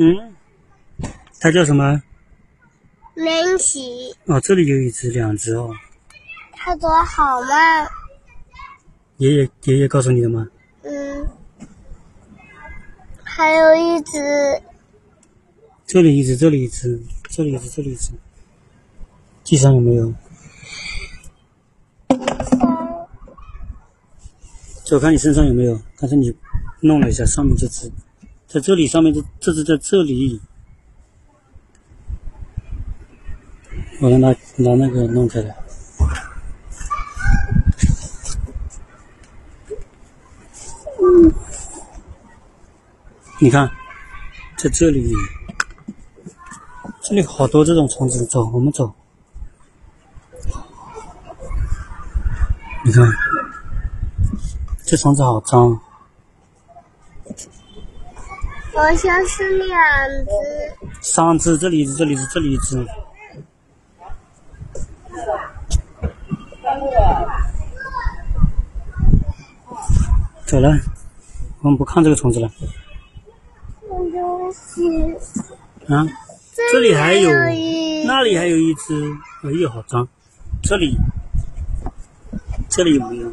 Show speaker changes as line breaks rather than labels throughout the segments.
嗯，它叫什么？
林奇，
哦，这里有一只，两只哦。
它走好慢？
爷爷爷爷告诉你的吗？
嗯，还有一只，
这里一只，这里一只，这里一只，这里一只。地上有没有？就看你身上有没有。刚才你弄了一下，上面这只，在这里，上面这这只在这里。我让他拿那个弄开来。你看，在这里，这里好多这种虫子。走，我们走。你看，这虫子好脏。
好像是两只。
三只，这里一只，这里一只，这里一只。走了，我们不看这个虫子了。啊，这里还有，那里还有一只，哎呦，好脏！这里，这里有没有？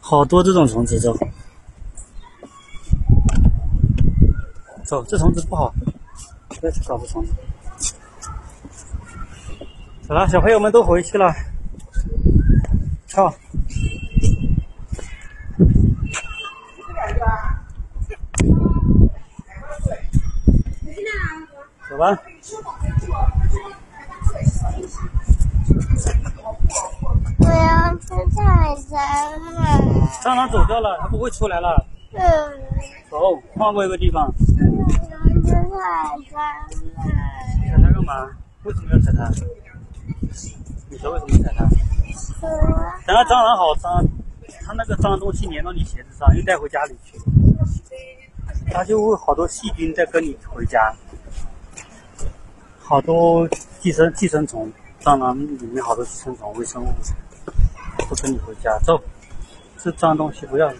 好多这种虫子，走，走，这虫子不好，不要去搞这虫子。走了，小朋友们都回去了，跳。走吧。
我要吃菜蟑螂。
蟑螂走掉了，它不会出来了。
嗯。
走，换过一个地方。
我要去采蟑螂。
踩它干嘛？为什么要踩它？你说为什么踩它？等下蟑螂好脏，它那个脏东西粘到你鞋子上，又带回家里去，它就会好多细菌在跟你回家。好多寄生寄生虫，蟑螂里面好多寄生虫、微生物，都跟你回家。走，这脏东西不要。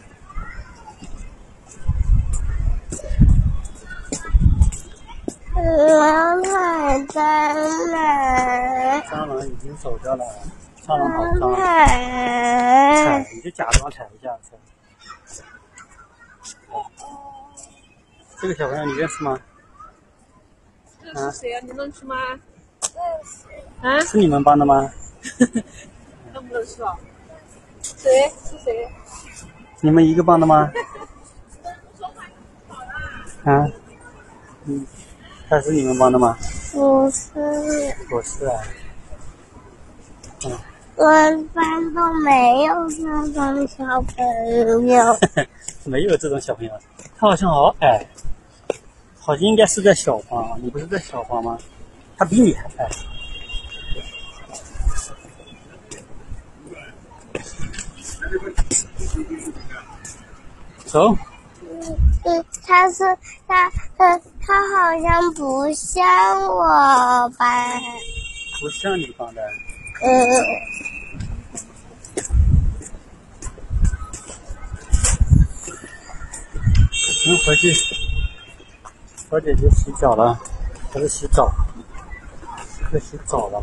我要踩蟑螂。
蟑螂已经走掉了，蟑螂好脏。踩，你就假装踩一下。这个小朋友你认识吗？
是谁啊？你认识吗？
认识。
啊？
是你们班的吗？
认不认识啊？谁？是谁？
你们一个班的吗？啊？嗯，他是你们班的吗？
不是。
不是啊。
嗯。我班都没有这种小朋友。
没有这种小朋友，他好像好矮。好像应该是在小班，你不是在小班吗？他比你还矮。走。
但，是他他他好像不像我班。
不像你班的。
嗯。
能回去。小姐姐洗脚了，还是洗澡？在洗澡了。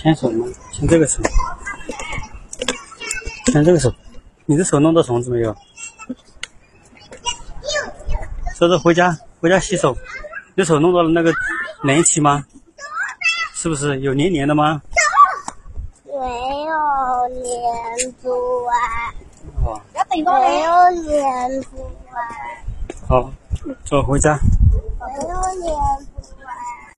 牵手吗？牵这个手。牵这个手。你的手弄到虫子没有？说是回家，回家洗手。你手弄到了那个粘起吗？是不是有黏黏的吗？
没有粘住啊。
哦。
没有粘住啊。
好，走回家。
没有粘。